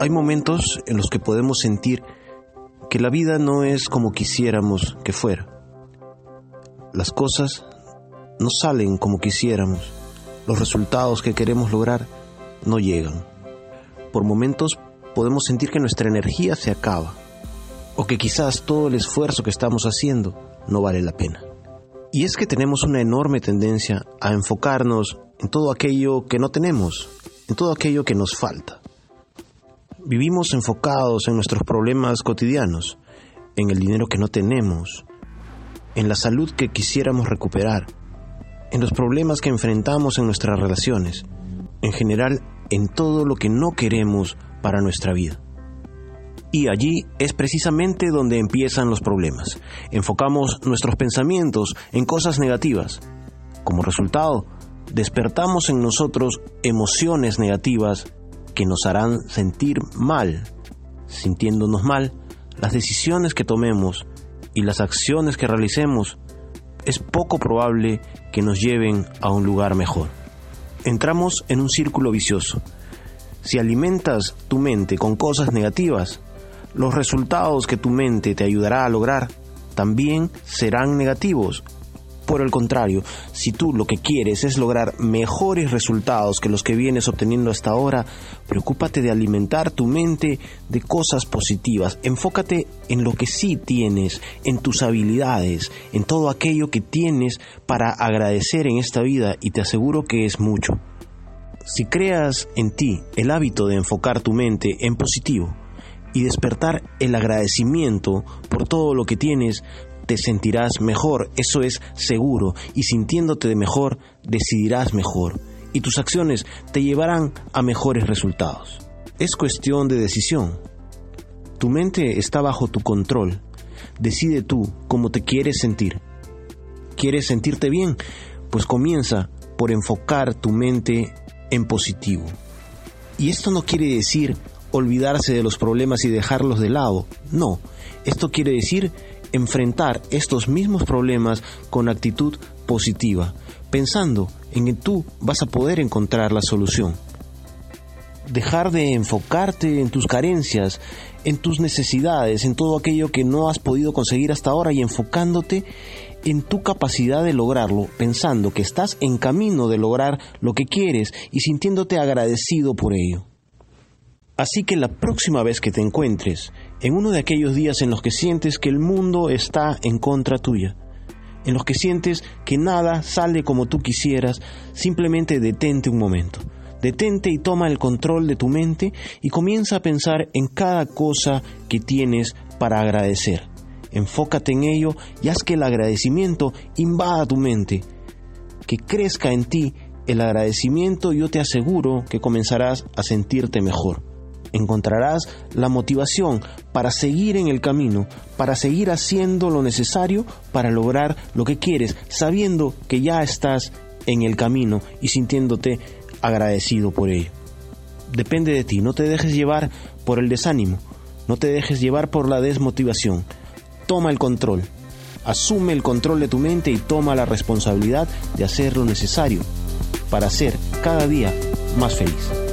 Hay momentos en los que podemos sentir que la vida no es como quisiéramos que fuera. Las cosas no salen como quisiéramos. Los resultados que queremos lograr no llegan. Por momentos podemos sentir que nuestra energía se acaba o que quizás todo el esfuerzo que estamos haciendo no vale la pena. Y es que tenemos una enorme tendencia a enfocarnos en todo aquello que no tenemos, en todo aquello que nos falta. Vivimos enfocados en nuestros problemas cotidianos, en el dinero que no tenemos, en la salud que quisiéramos recuperar, en los problemas que enfrentamos en nuestras relaciones, en general en todo lo que no queremos para nuestra vida. Y allí es precisamente donde empiezan los problemas. Enfocamos nuestros pensamientos en cosas negativas. Como resultado, despertamos en nosotros emociones negativas que nos harán sentir mal. Sintiéndonos mal, las decisiones que tomemos y las acciones que realicemos es poco probable que nos lleven a un lugar mejor. Entramos en un círculo vicioso. Si alimentas tu mente con cosas negativas, los resultados que tu mente te ayudará a lograr también serán negativos por el contrario, si tú lo que quieres es lograr mejores resultados que los que vienes obteniendo hasta ahora, preocúpate de alimentar tu mente de cosas positivas. Enfócate en lo que sí tienes, en tus habilidades, en todo aquello que tienes para agradecer en esta vida y te aseguro que es mucho. Si creas en ti el hábito de enfocar tu mente en positivo, y despertar el agradecimiento por todo lo que tienes, te sentirás mejor, eso es seguro, y sintiéndote de mejor, decidirás mejor, y tus acciones te llevarán a mejores resultados. Es cuestión de decisión. Tu mente está bajo tu control. Decide tú cómo te quieres sentir. ¿Quieres sentirte bien? Pues comienza por enfocar tu mente en positivo. Y esto no quiere decir olvidarse de los problemas y dejarlos de lado. No, esto quiere decir enfrentar estos mismos problemas con actitud positiva, pensando en que tú vas a poder encontrar la solución. Dejar de enfocarte en tus carencias, en tus necesidades, en todo aquello que no has podido conseguir hasta ahora y enfocándote en tu capacidad de lograrlo, pensando que estás en camino de lograr lo que quieres y sintiéndote agradecido por ello. Así que la próxima vez que te encuentres en uno de aquellos días en los que sientes que el mundo está en contra tuya, en los que sientes que nada sale como tú quisieras, simplemente detente un momento. Detente y toma el control de tu mente y comienza a pensar en cada cosa que tienes para agradecer. Enfócate en ello y haz que el agradecimiento invada tu mente, que crezca en ti el agradecimiento yo te aseguro que comenzarás a sentirte mejor encontrarás la motivación para seguir en el camino, para seguir haciendo lo necesario para lograr lo que quieres, sabiendo que ya estás en el camino y sintiéndote agradecido por ello. Depende de ti, no te dejes llevar por el desánimo, no te dejes llevar por la desmotivación. Toma el control, asume el control de tu mente y toma la responsabilidad de hacer lo necesario para ser cada día más feliz.